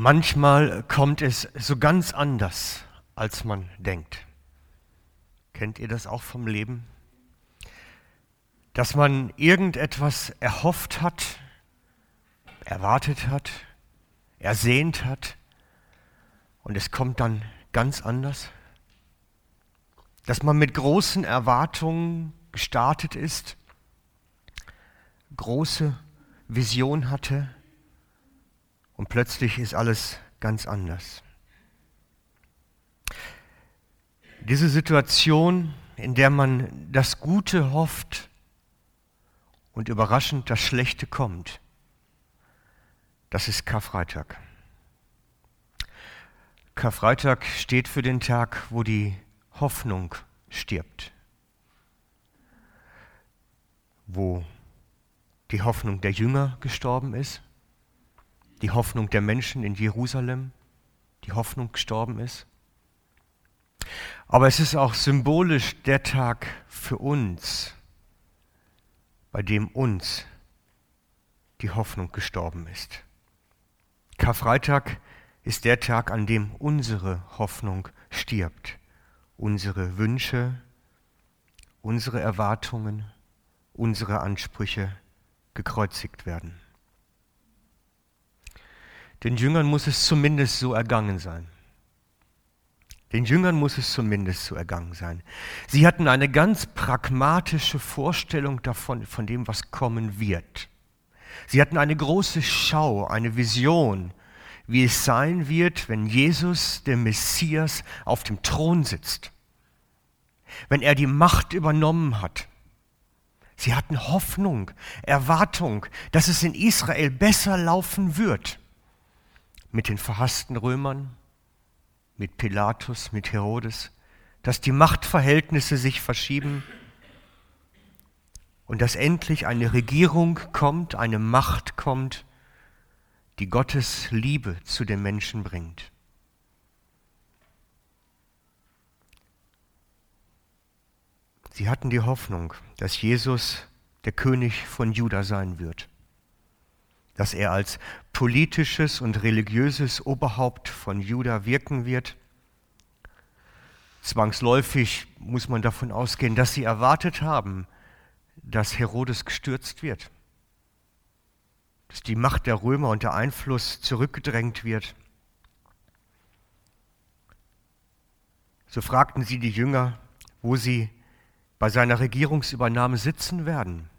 Manchmal kommt es so ganz anders, als man denkt. Kennt ihr das auch vom Leben? Dass man irgendetwas erhofft hat, erwartet hat, ersehnt hat und es kommt dann ganz anders? Dass man mit großen Erwartungen gestartet ist, große Vision hatte und plötzlich ist alles ganz anders. Diese Situation, in der man das Gute hofft und überraschend das Schlechte kommt, das ist Karfreitag. Karfreitag steht für den Tag, wo die Hoffnung stirbt, wo die Hoffnung der Jünger gestorben ist, die Hoffnung der Menschen in Jerusalem, die Hoffnung gestorben ist. Aber es ist auch symbolisch der Tag für uns, bei dem uns die Hoffnung gestorben ist. Karfreitag ist der Tag, an dem unsere Hoffnung stirbt, unsere Wünsche, unsere Erwartungen, unsere Ansprüche gekreuzigt werden. Den Jüngern muss es zumindest so ergangen sein. Den Jüngern muss es zumindest so ergangen sein. Sie hatten eine ganz pragmatische Vorstellung davon, von dem, was kommen wird. Sie hatten eine große Schau, eine Vision, wie es sein wird, wenn Jesus, der Messias, auf dem Thron sitzt. Wenn er die Macht übernommen hat. Sie hatten Hoffnung, Erwartung, dass es in Israel besser laufen wird mit den verhassten Römern, mit Pilatus, mit Herodes, dass die Machtverhältnisse sich verschieben und dass endlich eine Regierung kommt, eine Macht kommt, die Gottes Liebe zu den Menschen bringt. Sie hatten die Hoffnung, dass Jesus der König von Juda sein wird dass er als politisches und religiöses Oberhaupt von Juda wirken wird. Zwangsläufig muss man davon ausgehen, dass sie erwartet haben, dass Herodes gestürzt wird, dass die Macht der Römer und der Einfluss zurückgedrängt wird. So fragten sie die Jünger, wo sie bei seiner Regierungsübernahme sitzen werden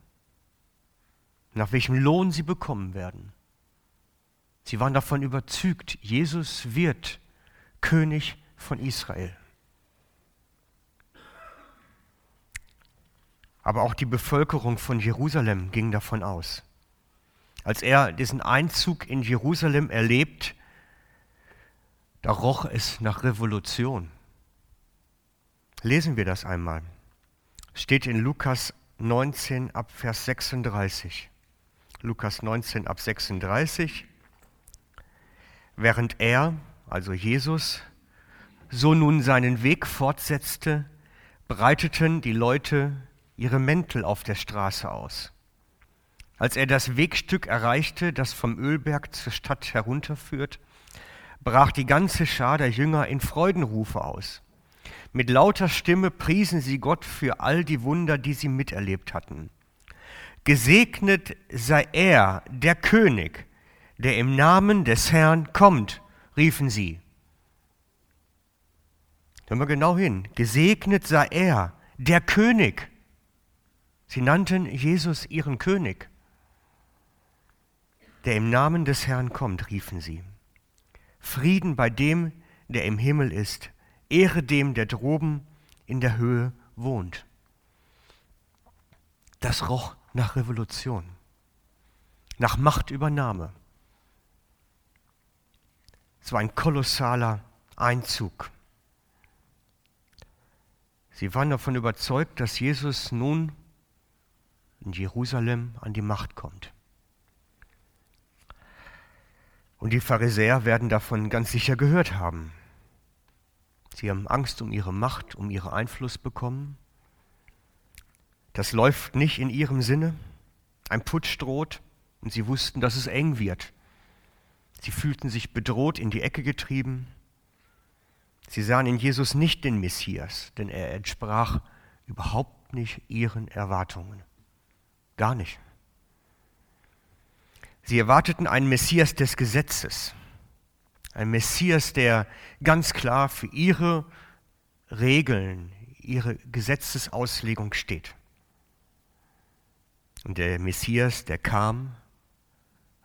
nach welchem Lohn sie bekommen werden. Sie waren davon überzeugt, Jesus wird König von Israel. Aber auch die Bevölkerung von Jerusalem ging davon aus. Als er diesen Einzug in Jerusalem erlebt, da roch es nach Revolution. Lesen wir das einmal. Steht in Lukas 19 ab Vers 36. Lukas 19 ab 36. Während er, also Jesus, so nun seinen Weg fortsetzte, breiteten die Leute ihre Mäntel auf der Straße aus. Als er das Wegstück erreichte, das vom Ölberg zur Stadt herunterführt, brach die ganze Schar der Jünger in Freudenrufe aus. Mit lauter Stimme priesen sie Gott für all die Wunder, die sie miterlebt hatten. Gesegnet sei er, der König, der im Namen des Herrn kommt, riefen sie. Hören wir genau hin. Gesegnet sei er, der König. Sie nannten Jesus ihren König. Der im Namen des Herrn kommt, riefen sie. Frieden bei dem, der im Himmel ist. Ehre dem, der droben in der Höhe wohnt. Das roch nach Revolution, nach Machtübernahme. Es war ein kolossaler Einzug. Sie waren davon überzeugt, dass Jesus nun in Jerusalem an die Macht kommt. Und die Pharisäer werden davon ganz sicher gehört haben. Sie haben Angst um ihre Macht, um ihren Einfluss bekommen. Das läuft nicht in ihrem Sinne. Ein Putsch droht und sie wussten, dass es eng wird. Sie fühlten sich bedroht in die Ecke getrieben. Sie sahen in Jesus nicht den Messias, denn er entsprach überhaupt nicht ihren Erwartungen. Gar nicht. Sie erwarteten einen Messias des Gesetzes, ein Messias, der ganz klar für ihre Regeln, ihre Gesetzesauslegung steht. Und der Messias, der kam,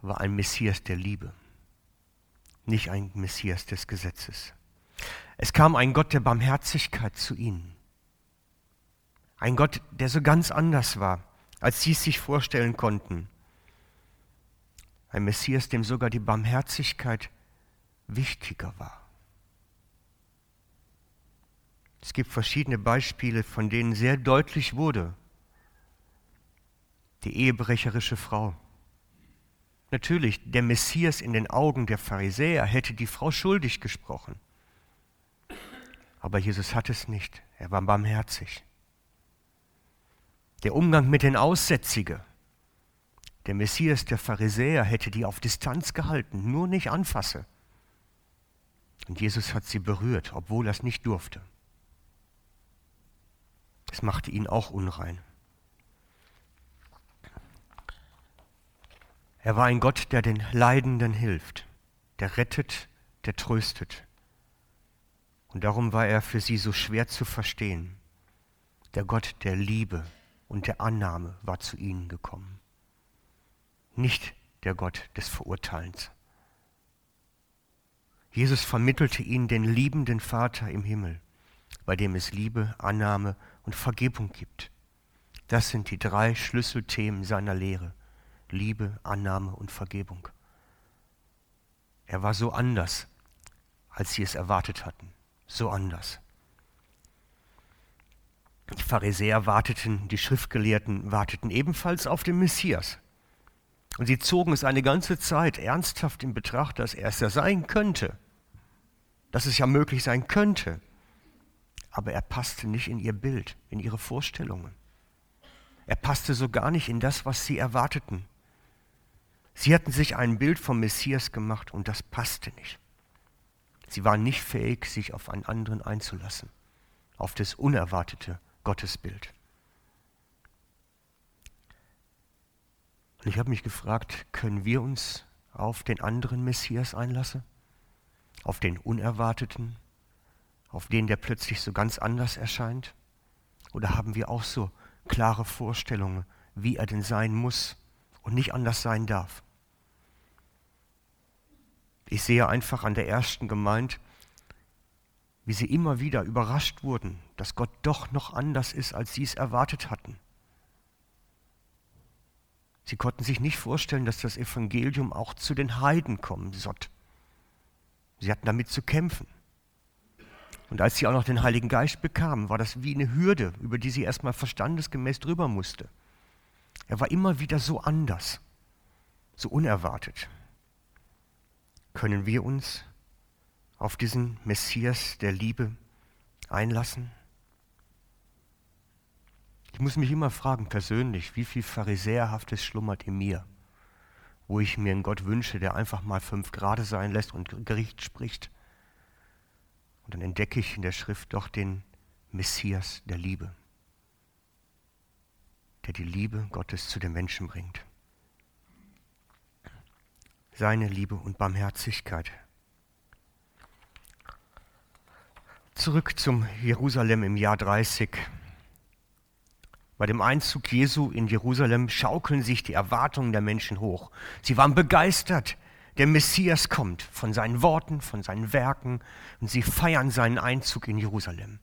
war ein Messias der Liebe, nicht ein Messias des Gesetzes. Es kam ein Gott der Barmherzigkeit zu ihnen. Ein Gott, der so ganz anders war, als sie es sich vorstellen konnten. Ein Messias, dem sogar die Barmherzigkeit wichtiger war. Es gibt verschiedene Beispiele, von denen sehr deutlich wurde, die ehebrecherische Frau. Natürlich, der Messias in den Augen der Pharisäer hätte die Frau schuldig gesprochen. Aber Jesus hat es nicht. Er war barmherzig. Der Umgang mit den Aussätzigen. Der Messias der Pharisäer hätte die auf Distanz gehalten, nur nicht anfasse. Und Jesus hat sie berührt, obwohl er es nicht durfte. Es machte ihn auch unrein. Er war ein Gott, der den Leidenden hilft, der rettet, der tröstet. Und darum war er für sie so schwer zu verstehen. Der Gott der Liebe und der Annahme war zu ihnen gekommen, nicht der Gott des Verurteilens. Jesus vermittelte ihnen den liebenden Vater im Himmel, bei dem es Liebe, Annahme und Vergebung gibt. Das sind die drei Schlüsselthemen seiner Lehre. Liebe, Annahme und Vergebung. Er war so anders, als sie es erwartet hatten. So anders. Die Pharisäer warteten, die Schriftgelehrten warteten ebenfalls auf den Messias. Und sie zogen es eine ganze Zeit ernsthaft in Betracht, dass er es ja sein könnte, dass es ja möglich sein könnte, aber er passte nicht in ihr Bild, in ihre Vorstellungen. Er passte so gar nicht in das, was sie erwarteten. Sie hatten sich ein Bild vom Messias gemacht und das passte nicht. Sie waren nicht fähig, sich auf einen anderen einzulassen, auf das unerwartete Gottesbild. Und ich habe mich gefragt, können wir uns auf den anderen Messias einlassen? Auf den unerwarteten, auf den, der plötzlich so ganz anders erscheint? Oder haben wir auch so klare Vorstellungen, wie er denn sein muss und nicht anders sein darf? Ich sehe einfach an der ersten Gemeinde, wie sie immer wieder überrascht wurden, dass Gott doch noch anders ist, als sie es erwartet hatten. Sie konnten sich nicht vorstellen, dass das Evangelium auch zu den Heiden kommen sollte. Sie hatten damit zu kämpfen. Und als sie auch noch den Heiligen Geist bekamen, war das wie eine Hürde, über die sie erstmal verstandesgemäß drüber musste. Er war immer wieder so anders, so unerwartet. Können wir uns auf diesen Messias der Liebe einlassen? Ich muss mich immer fragen, persönlich, wie viel Pharisäerhaftes schlummert in mir, wo ich mir einen Gott wünsche, der einfach mal fünf Grade sein lässt und Gericht spricht. Und dann entdecke ich in der Schrift doch den Messias der Liebe, der die Liebe Gottes zu den Menschen bringt. Seine Liebe und Barmherzigkeit. Zurück zum Jerusalem im Jahr 30. Bei dem Einzug Jesu in Jerusalem schaukeln sich die Erwartungen der Menschen hoch. Sie waren begeistert der Messias kommt von seinen Worten, von seinen Werken und sie feiern seinen Einzug in Jerusalem,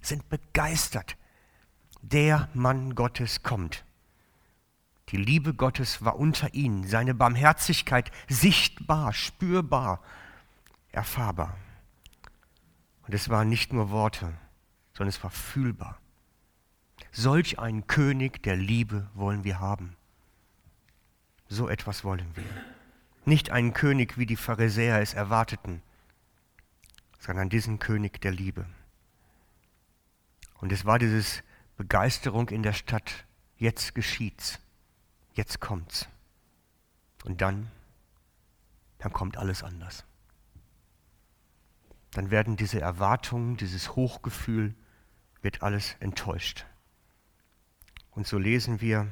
sind begeistert. Der Mann Gottes kommt. Die Liebe Gottes war unter ihnen, seine Barmherzigkeit sichtbar, spürbar, erfahrbar. Und es waren nicht nur Worte, sondern es war fühlbar. Solch einen König der Liebe wollen wir haben. So etwas wollen wir. Nicht einen König, wie die Pharisäer es erwarteten, sondern diesen König der Liebe. Und es war dieses Begeisterung in der Stadt, jetzt geschieht's, jetzt kommt's. Und dann dann kommt alles anders. Dann werden diese Erwartungen, dieses Hochgefühl, wird alles enttäuscht. Und so lesen wir,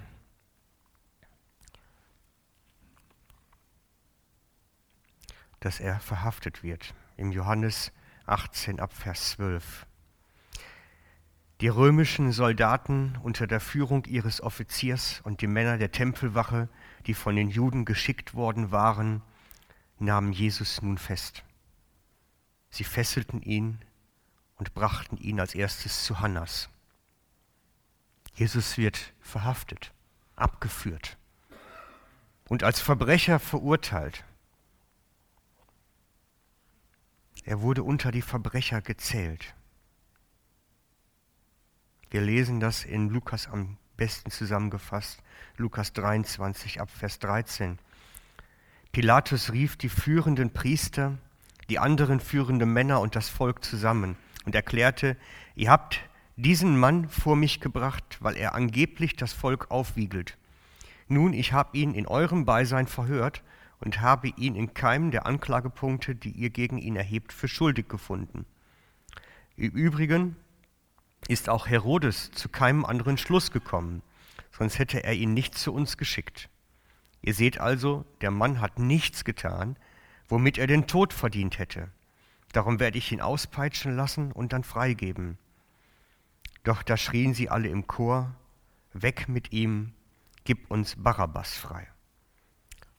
dass er verhaftet wird. Im Johannes 18 ab Vers 12. Die römischen Soldaten unter der Führung ihres Offiziers und die Männer der Tempelwache, die von den Juden geschickt worden waren, nahmen Jesus nun fest. Sie fesselten ihn und brachten ihn als erstes zu Hannas. Jesus wird verhaftet, abgeführt und als Verbrecher verurteilt. Er wurde unter die Verbrecher gezählt. Wir lesen das in Lukas am besten zusammengefasst, Lukas 23 ab Vers 13. Pilatus rief die führenden Priester, die anderen führenden Männer und das Volk zusammen und erklärte, ihr habt diesen Mann vor mich gebracht, weil er angeblich das Volk aufwiegelt. Nun, ich habe ihn in eurem Beisein verhört und habe ihn in keinem der Anklagepunkte, die ihr gegen ihn erhebt, für schuldig gefunden. Im Übrigen ist auch Herodes zu keinem anderen Schluss gekommen, sonst hätte er ihn nicht zu uns geschickt. Ihr seht also, der Mann hat nichts getan, womit er den Tod verdient hätte. Darum werde ich ihn auspeitschen lassen und dann freigeben. Doch da schrien sie alle im Chor, weg mit ihm, gib uns Barabbas frei.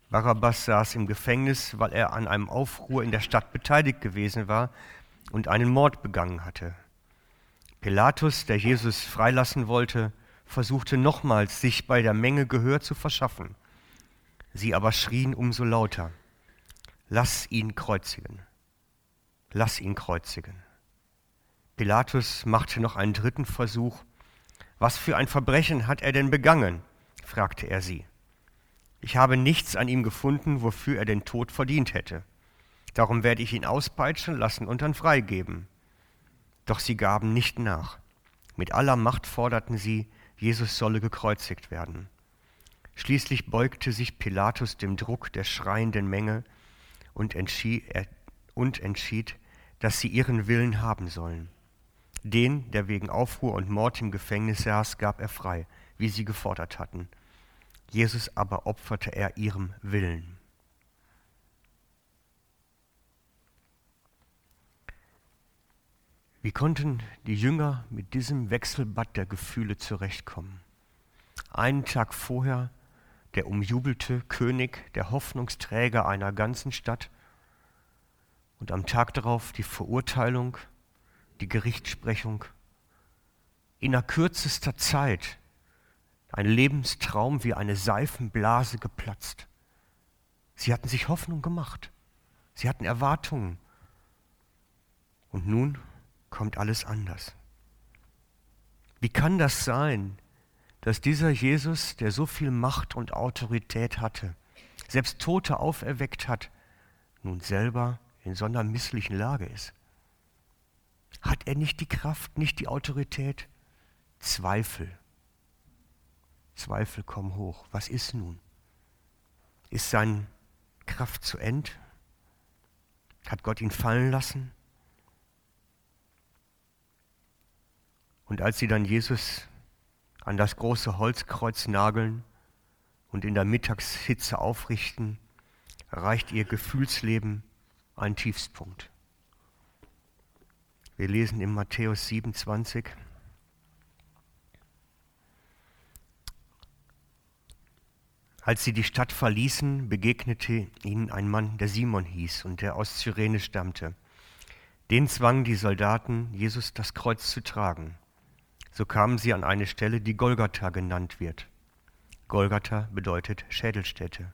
Barabbas saß im Gefängnis, weil er an einem Aufruhr in der Stadt beteiligt gewesen war und einen Mord begangen hatte. Pilatus, der Jesus freilassen wollte, versuchte nochmals, sich bei der Menge Gehör zu verschaffen. Sie aber schrien umso lauter, lass ihn kreuzigen, lass ihn kreuzigen. Pilatus machte noch einen dritten Versuch. Was für ein Verbrechen hat er denn begangen? fragte er sie. Ich habe nichts an ihm gefunden, wofür er den Tod verdient hätte. Darum werde ich ihn auspeitschen lassen und dann freigeben. Doch sie gaben nicht nach. Mit aller Macht forderten sie, Jesus solle gekreuzigt werden. Schließlich beugte sich Pilatus dem Druck der schreienden Menge und entschied, und entschied, dass sie ihren Willen haben sollen. Den, der wegen Aufruhr und Mord im Gefängnis saß, gab er frei, wie sie gefordert hatten. Jesus aber opferte er ihrem Willen. Wie konnten die Jünger mit diesem Wechselbad der Gefühle zurechtkommen? Einen Tag vorher der umjubelte König, der Hoffnungsträger einer ganzen Stadt und am Tag darauf die Verurteilung, die Gerichtssprechung. In der kürzester Zeit ein Lebenstraum wie eine Seifenblase geplatzt. Sie hatten sich Hoffnung gemacht. Sie hatten Erwartungen. Und nun kommt alles anders. Wie kann das sein, dass dieser Jesus, der so viel Macht und Autorität hatte, selbst Tote auferweckt hat, nun selber in so einer misslichen Lage ist? Hat er nicht die Kraft, nicht die Autorität? Zweifel. Zweifel kommen hoch. Was ist nun? Ist seine Kraft zu Ende? Hat Gott ihn fallen lassen? Und als sie dann Jesus an das große Holzkreuz nageln und in der Mittagshitze aufrichten, erreicht ihr Gefühlsleben einen Tiefspunkt. Wir lesen in Matthäus 27, Als sie die Stadt verließen, begegnete ihnen ein Mann, der Simon hieß und der aus Cyrene stammte. Den zwangen die Soldaten, Jesus das Kreuz zu tragen. So kamen sie an eine Stelle, die Golgatha genannt wird. Golgatha bedeutet Schädelstätte.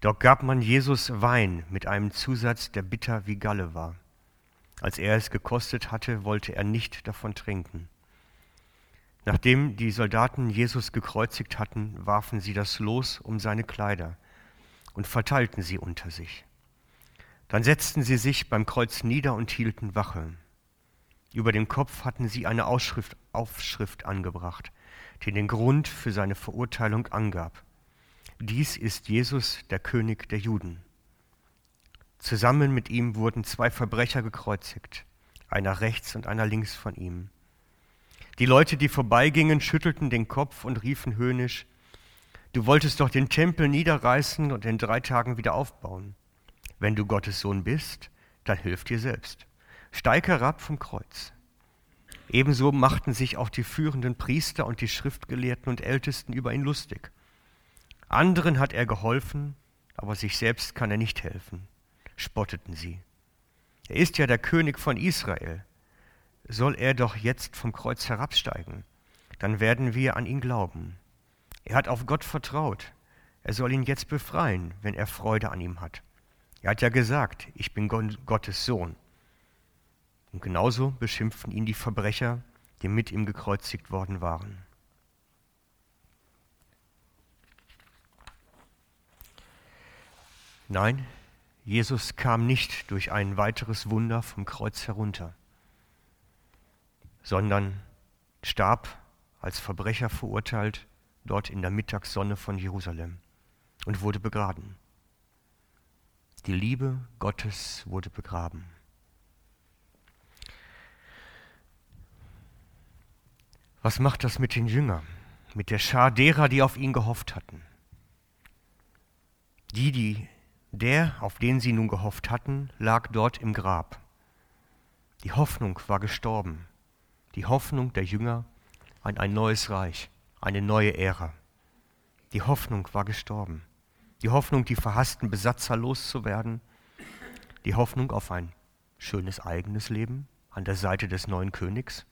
Dort gab man Jesus Wein mit einem Zusatz, der bitter wie Galle war. Als er es gekostet hatte, wollte er nicht davon trinken. Nachdem die Soldaten Jesus gekreuzigt hatten, warfen sie das Los um seine Kleider und verteilten sie unter sich. Dann setzten sie sich beim Kreuz nieder und hielten Wache. Über dem Kopf hatten sie eine Ausschrift, Aufschrift angebracht, die den Grund für seine Verurteilung angab. Dies ist Jesus, der König der Juden. Zusammen mit ihm wurden zwei Verbrecher gekreuzigt, einer rechts und einer links von ihm. Die Leute, die vorbeigingen, schüttelten den Kopf und riefen höhnisch, du wolltest doch den Tempel niederreißen und in drei Tagen wieder aufbauen. Wenn du Gottes Sohn bist, dann hilf dir selbst. Steig herab vom Kreuz. Ebenso machten sich auch die führenden Priester und die Schriftgelehrten und Ältesten über ihn lustig. Anderen hat er geholfen, aber sich selbst kann er nicht helfen spotteten sie. Er ist ja der König von Israel. Soll er doch jetzt vom Kreuz herabsteigen? Dann werden wir an ihn glauben. Er hat auf Gott vertraut. Er soll ihn jetzt befreien, wenn er Freude an ihm hat. Er hat ja gesagt, ich bin Gottes Sohn. Und genauso beschimpften ihn die Verbrecher, die mit ihm gekreuzigt worden waren. Nein, Jesus kam nicht durch ein weiteres Wunder vom Kreuz herunter, sondern starb als Verbrecher verurteilt dort in der Mittagssonne von Jerusalem und wurde begraben. Die Liebe Gottes wurde begraben. Was macht das mit den Jüngern, mit der Schar derer, die auf ihn gehofft hatten? Die, die der, auf den sie nun gehofft hatten, lag dort im Grab. Die Hoffnung war gestorben. Die Hoffnung der Jünger an ein neues Reich, eine neue Ära. Die Hoffnung war gestorben. Die Hoffnung, die verhassten Besatzer loszuwerden. Die Hoffnung auf ein schönes eigenes Leben an der Seite des neuen Königs.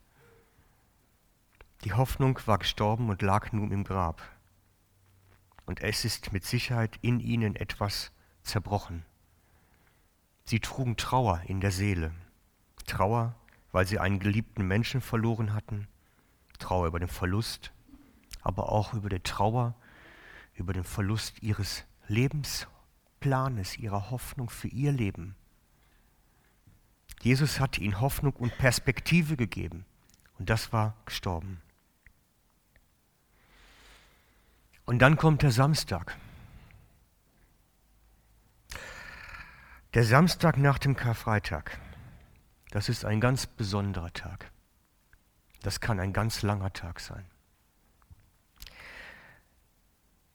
Die Hoffnung war gestorben und lag nun im Grab. Und es ist mit Sicherheit in ihnen etwas zerbrochen. Sie trugen Trauer in der Seele. Trauer, weil sie einen geliebten Menschen verloren hatten. Trauer über den Verlust, aber auch über die Trauer, über den Verlust ihres Lebensplanes, ihrer Hoffnung für ihr Leben. Jesus hatte ihnen Hoffnung und Perspektive gegeben und das war gestorben. Und dann kommt der Samstag. Der Samstag nach dem Karfreitag, das ist ein ganz besonderer Tag. Das kann ein ganz langer Tag sein.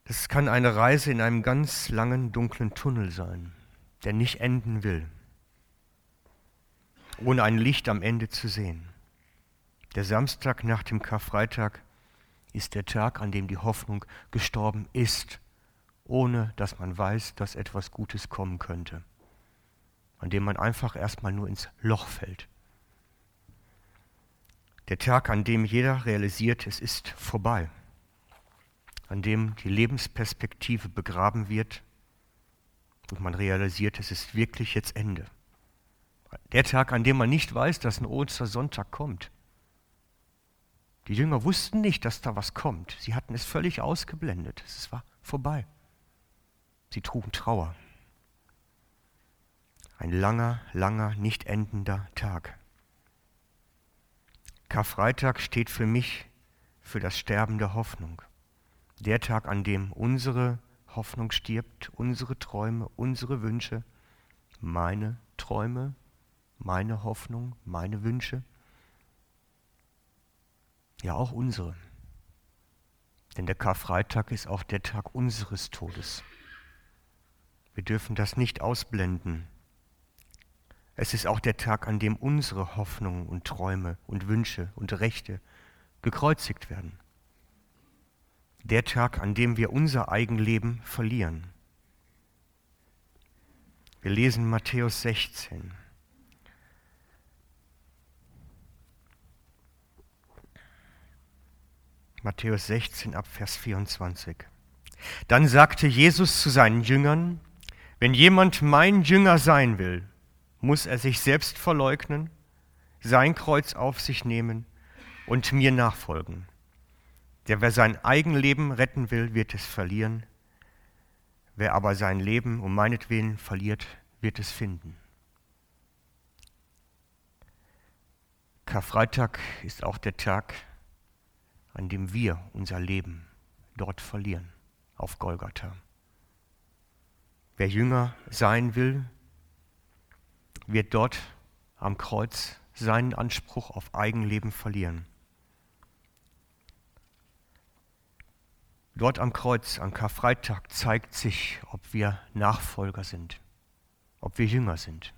Das kann eine Reise in einem ganz langen, dunklen Tunnel sein, der nicht enden will, ohne ein Licht am Ende zu sehen. Der Samstag nach dem Karfreitag ist der Tag, an dem die Hoffnung gestorben ist, ohne dass man weiß, dass etwas Gutes kommen könnte an dem man einfach erstmal nur ins Loch fällt. Der Tag, an dem jeder realisiert, es ist vorbei, an dem die Lebensperspektive begraben wird und man realisiert, es ist wirklich jetzt Ende. Der Tag, an dem man nicht weiß, dass ein Ostersonntag kommt. Die Jünger wussten nicht, dass da was kommt. Sie hatten es völlig ausgeblendet. Es war vorbei. Sie trugen Trauer. Ein langer, langer, nicht endender Tag. Karfreitag steht für mich für das Sterben der Hoffnung. Der Tag, an dem unsere Hoffnung stirbt, unsere Träume, unsere Wünsche, meine Träume, meine Hoffnung, meine Wünsche, ja auch unsere. Denn der Karfreitag ist auch der Tag unseres Todes. Wir dürfen das nicht ausblenden. Es ist auch der Tag, an dem unsere Hoffnungen und Träume und Wünsche und Rechte gekreuzigt werden. Der Tag, an dem wir unser Eigenleben verlieren. Wir lesen Matthäus 16. Matthäus 16 ab Vers 24. Dann sagte Jesus zu seinen Jüngern, wenn jemand mein Jünger sein will, muss er sich selbst verleugnen, sein Kreuz auf sich nehmen und mir nachfolgen. Der, wer sein Eigenleben retten will, wird es verlieren. Wer aber sein Leben um meinetwillen verliert, wird es finden. Karfreitag ist auch der Tag, an dem wir unser Leben dort verlieren, auf Golgatha. Wer Jünger sein will, wird dort am Kreuz seinen Anspruch auf Eigenleben verlieren. Dort am Kreuz, am Karfreitag, zeigt sich, ob wir Nachfolger sind, ob wir Jünger sind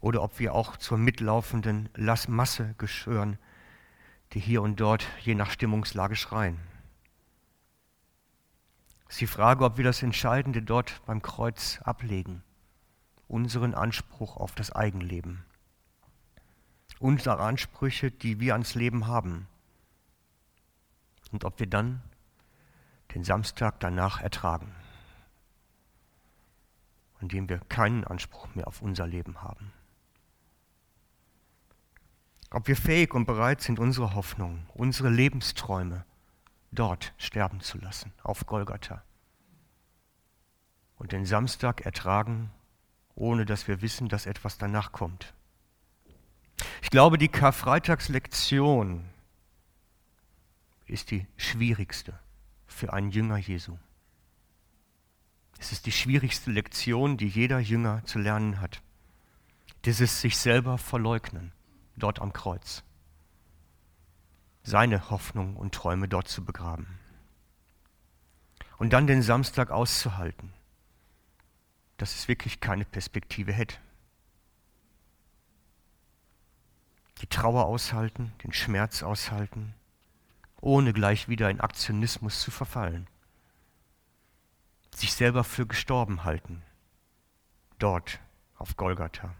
oder ob wir auch zur mitlaufenden Masse geschören, die hier und dort je nach Stimmungslage schreien. Es ist die Frage, ob wir das Entscheidende dort beim Kreuz ablegen, unseren Anspruch auf das Eigenleben, unsere Ansprüche, die wir ans Leben haben, und ob wir dann den Samstag danach ertragen, an dem wir keinen Anspruch mehr auf unser Leben haben. Ob wir fähig und bereit sind, unsere Hoffnung, unsere Lebensträume dort sterben zu lassen, auf Golgatha. Und den Samstag ertragen, ohne dass wir wissen, dass etwas danach kommt. Ich glaube, die Karfreitagslektion ist die schwierigste für einen Jünger Jesu. Es ist die schwierigste Lektion, die jeder Jünger zu lernen hat. Dieses sich selber verleugnen dort am Kreuz. Seine Hoffnung und Träume dort zu begraben. Und dann den Samstag auszuhalten, dass es wirklich keine Perspektive hätte. Die Trauer aushalten, den Schmerz aushalten, ohne gleich wieder in Aktionismus zu verfallen. Sich selber für gestorben halten, dort auf Golgatha.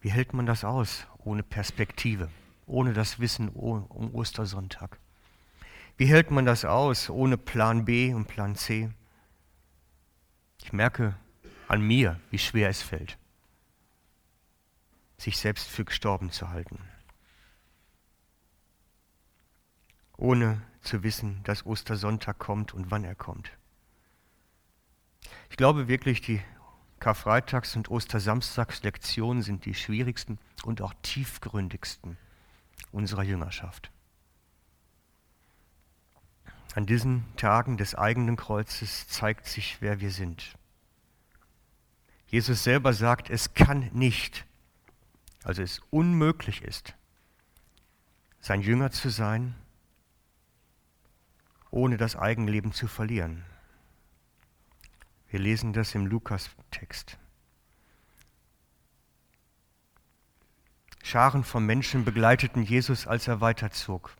Wie hält man das aus ohne Perspektive, ohne das Wissen um Ostersonntag? Wie hält man das aus ohne Plan B und Plan C? Ich merke an mir, wie schwer es fällt, sich selbst für gestorben zu halten, ohne zu wissen, dass Ostersonntag kommt und wann er kommt. Ich glaube wirklich, die Karfreitags- und Ostersamstagslektionen sind die schwierigsten und auch tiefgründigsten unserer Jüngerschaft. An diesen Tagen des eigenen Kreuzes zeigt sich, wer wir sind. Jesus selber sagt, es kann nicht, also es unmöglich ist, sein Jünger zu sein, ohne das Eigenleben zu verlieren. Wir lesen das im Lukas-Text. Scharen von Menschen begleiteten Jesus, als er weiterzog.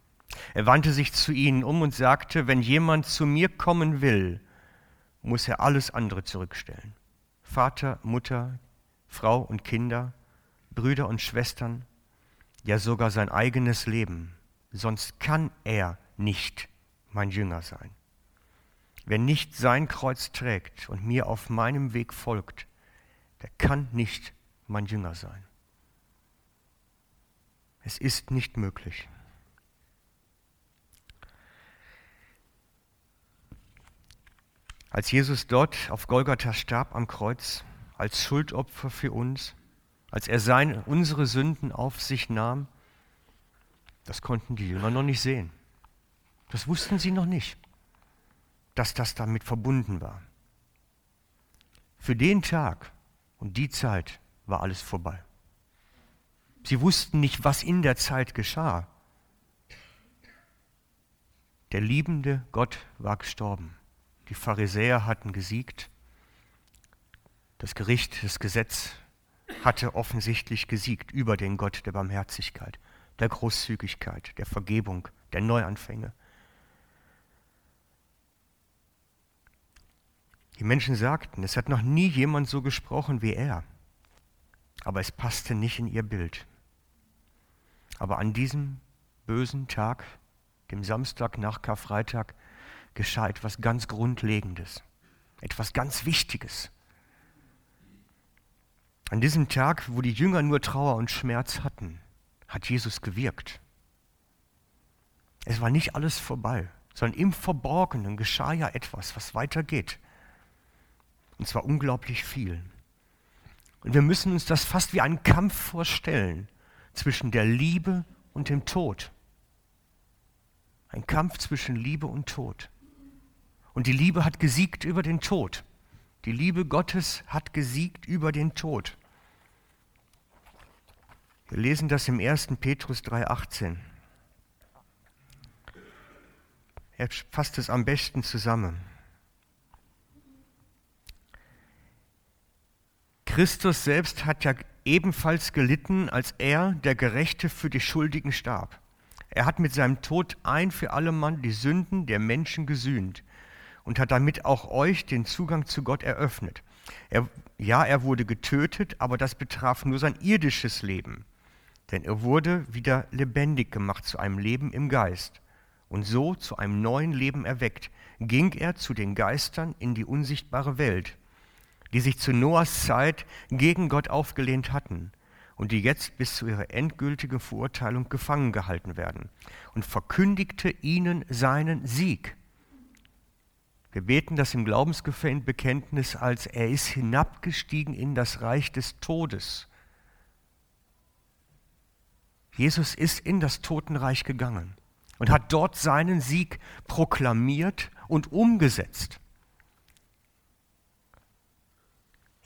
Er wandte sich zu ihnen um und sagte, wenn jemand zu mir kommen will, muss er alles andere zurückstellen. Vater, Mutter, Frau und Kinder, Brüder und Schwestern, ja sogar sein eigenes Leben. Sonst kann er nicht mein Jünger sein. Wer nicht sein Kreuz trägt und mir auf meinem Weg folgt, der kann nicht mein Jünger sein. Es ist nicht möglich. Als Jesus dort auf Golgatha starb am Kreuz, als Schuldopfer für uns, als er seine, unsere Sünden auf sich nahm, das konnten die Jünger noch nicht sehen. Das wussten sie noch nicht dass das damit verbunden war. Für den Tag und die Zeit war alles vorbei. Sie wussten nicht, was in der Zeit geschah. Der liebende Gott war gestorben. Die Pharisäer hatten gesiegt. Das Gericht, das Gesetz hatte offensichtlich gesiegt über den Gott der Barmherzigkeit, der Großzügigkeit, der Vergebung, der Neuanfänge. Die Menschen sagten, es hat noch nie jemand so gesprochen wie er, aber es passte nicht in ihr Bild. Aber an diesem bösen Tag, dem Samstag nach Karfreitag, geschah etwas ganz Grundlegendes, etwas ganz Wichtiges. An diesem Tag, wo die Jünger nur Trauer und Schmerz hatten, hat Jesus gewirkt. Es war nicht alles vorbei, sondern im Verborgenen geschah ja etwas, was weitergeht. Und zwar unglaublich viel. Und wir müssen uns das fast wie einen Kampf vorstellen zwischen der Liebe und dem Tod. Ein Kampf zwischen Liebe und Tod. Und die Liebe hat gesiegt über den Tod. Die Liebe Gottes hat gesiegt über den Tod. Wir lesen das im 1. Petrus 3,18. Er fasst es am besten zusammen. Christus selbst hat ja ebenfalls gelitten, als er, der Gerechte, für die Schuldigen starb. Er hat mit seinem Tod ein für alle Mann die Sünden der Menschen gesühnt und hat damit auch euch den Zugang zu Gott eröffnet. Er, ja, er wurde getötet, aber das betraf nur sein irdisches Leben, denn er wurde wieder lebendig gemacht zu einem Leben im Geist. Und so zu einem neuen Leben erweckt, ging er zu den Geistern in die unsichtbare Welt, die sich zu Noahs Zeit gegen Gott aufgelehnt hatten und die jetzt bis zu ihrer endgültigen Verurteilung gefangen gehalten werden, und verkündigte ihnen seinen Sieg. Wir beten das im Glaubensbekenntnis als er ist hinabgestiegen in das Reich des Todes. Jesus ist in das Totenreich gegangen und hat dort seinen Sieg proklamiert und umgesetzt.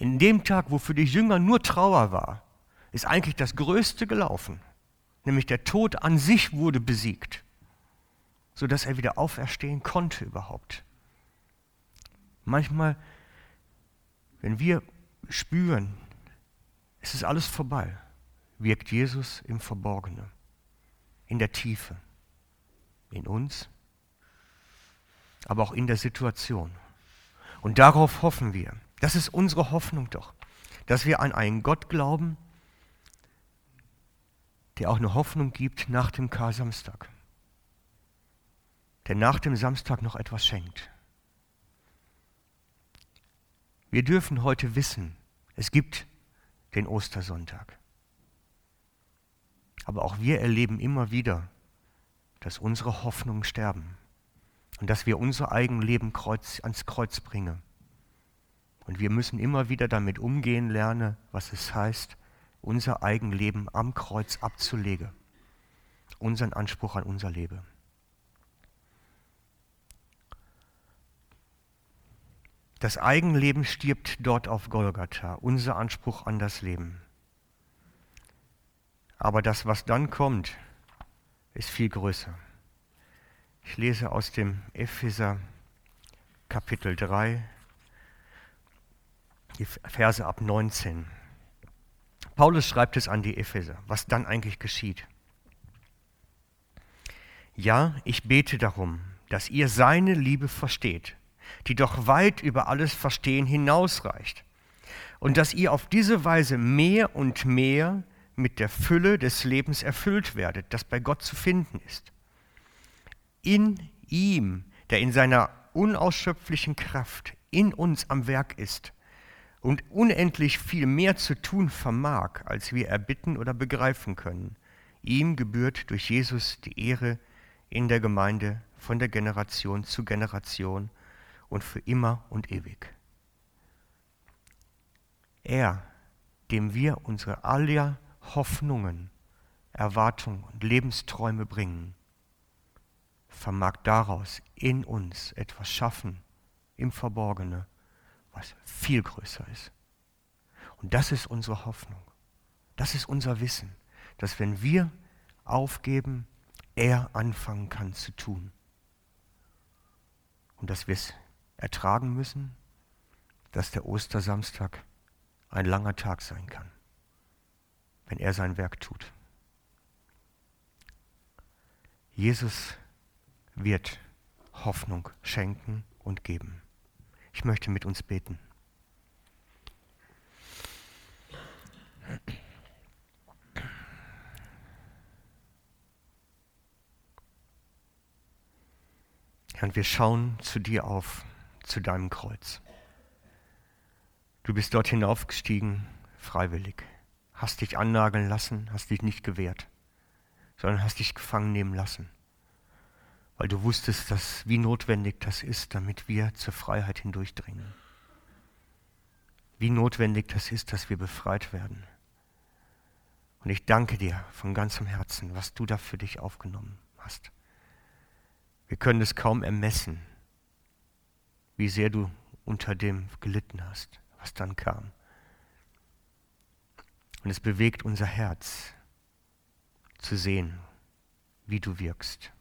In dem Tag, wo für die Jünger nur Trauer war, ist eigentlich das Größte gelaufen, nämlich der Tod an sich wurde besiegt, sodass er wieder auferstehen konnte überhaupt. Manchmal, wenn wir spüren, es ist alles vorbei, wirkt Jesus im Verborgenen, in der Tiefe, in uns, aber auch in der Situation. Und darauf hoffen wir. Das ist unsere Hoffnung doch, dass wir an einen Gott glauben, der auch eine Hoffnung gibt nach dem Kar-Samstag. Der nach dem Samstag noch etwas schenkt. Wir dürfen heute wissen, es gibt den Ostersonntag. Aber auch wir erleben immer wieder, dass unsere Hoffnungen sterben und dass wir unser Eigenleben Kreuz, ans Kreuz bringen. Und wir müssen immer wieder damit umgehen lernen, was es heißt, unser Eigenleben am Kreuz abzulegen, unseren Anspruch an unser Leben. Das Eigenleben stirbt dort auf Golgatha, unser Anspruch an das Leben. Aber das, was dann kommt, ist viel größer. Ich lese aus dem Epheser Kapitel 3, die Verse ab 19. Paulus schreibt es an die Epheser, was dann eigentlich geschieht. Ja, ich bete darum, dass ihr seine Liebe versteht, die doch weit über alles Verstehen hinausreicht, und dass ihr auf diese Weise mehr und mehr mit der Fülle des Lebens erfüllt werdet, das bei Gott zu finden ist. In ihm, der in seiner unausschöpflichen Kraft in uns am Werk ist, und unendlich viel mehr zu tun vermag, als wir erbitten oder begreifen können. Ihm gebührt durch Jesus die Ehre in der Gemeinde von der Generation zu Generation und für immer und ewig. Er, dem wir unsere aller Hoffnungen, Erwartungen und Lebensträume bringen, vermag daraus in uns etwas schaffen im Verborgenen was viel größer ist. Und das ist unsere Hoffnung. Das ist unser Wissen, dass wenn wir aufgeben, er anfangen kann zu tun. Und dass wir es ertragen müssen, dass der Ostersamstag ein langer Tag sein kann, wenn er sein Werk tut. Jesus wird Hoffnung schenken und geben. Ich möchte mit uns beten. Herr, wir schauen zu dir auf, zu deinem Kreuz. Du bist dort hinaufgestiegen, freiwillig, hast dich annageln lassen, hast dich nicht gewehrt, sondern hast dich gefangen nehmen lassen weil du wusstest, dass, wie notwendig das ist, damit wir zur Freiheit hindurchdringen. Wie notwendig das ist, dass wir befreit werden. Und ich danke dir von ganzem Herzen, was du da für dich aufgenommen hast. Wir können es kaum ermessen, wie sehr du unter dem gelitten hast, was dann kam. Und es bewegt unser Herz zu sehen, wie du wirkst.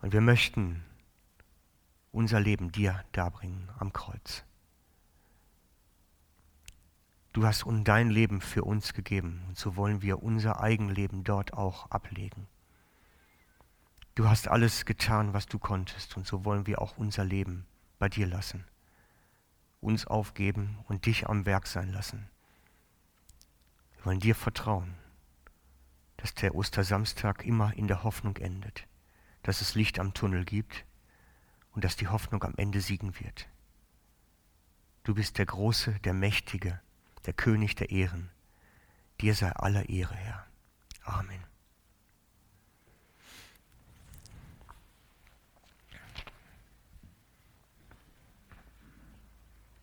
Und wir möchten unser Leben dir darbringen am Kreuz. Du hast dein Leben für uns gegeben und so wollen wir unser Eigenleben dort auch ablegen. Du hast alles getan, was du konntest und so wollen wir auch unser Leben bei dir lassen, uns aufgeben und dich am Werk sein lassen. Wir wollen dir vertrauen, dass der Ostersamstag immer in der Hoffnung endet, dass es Licht am Tunnel gibt und dass die Hoffnung am Ende siegen wird. Du bist der Große, der Mächtige, der König der Ehren. Dir sei aller Ehre, Herr. Amen.